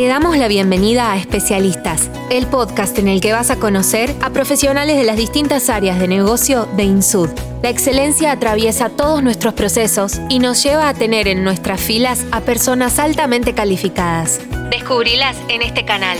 Te damos la bienvenida a Especialistas, el podcast en el que vas a conocer a profesionales de las distintas áreas de negocio de INSUD. La excelencia atraviesa todos nuestros procesos y nos lleva a tener en nuestras filas a personas altamente calificadas. Descubrilas en este canal.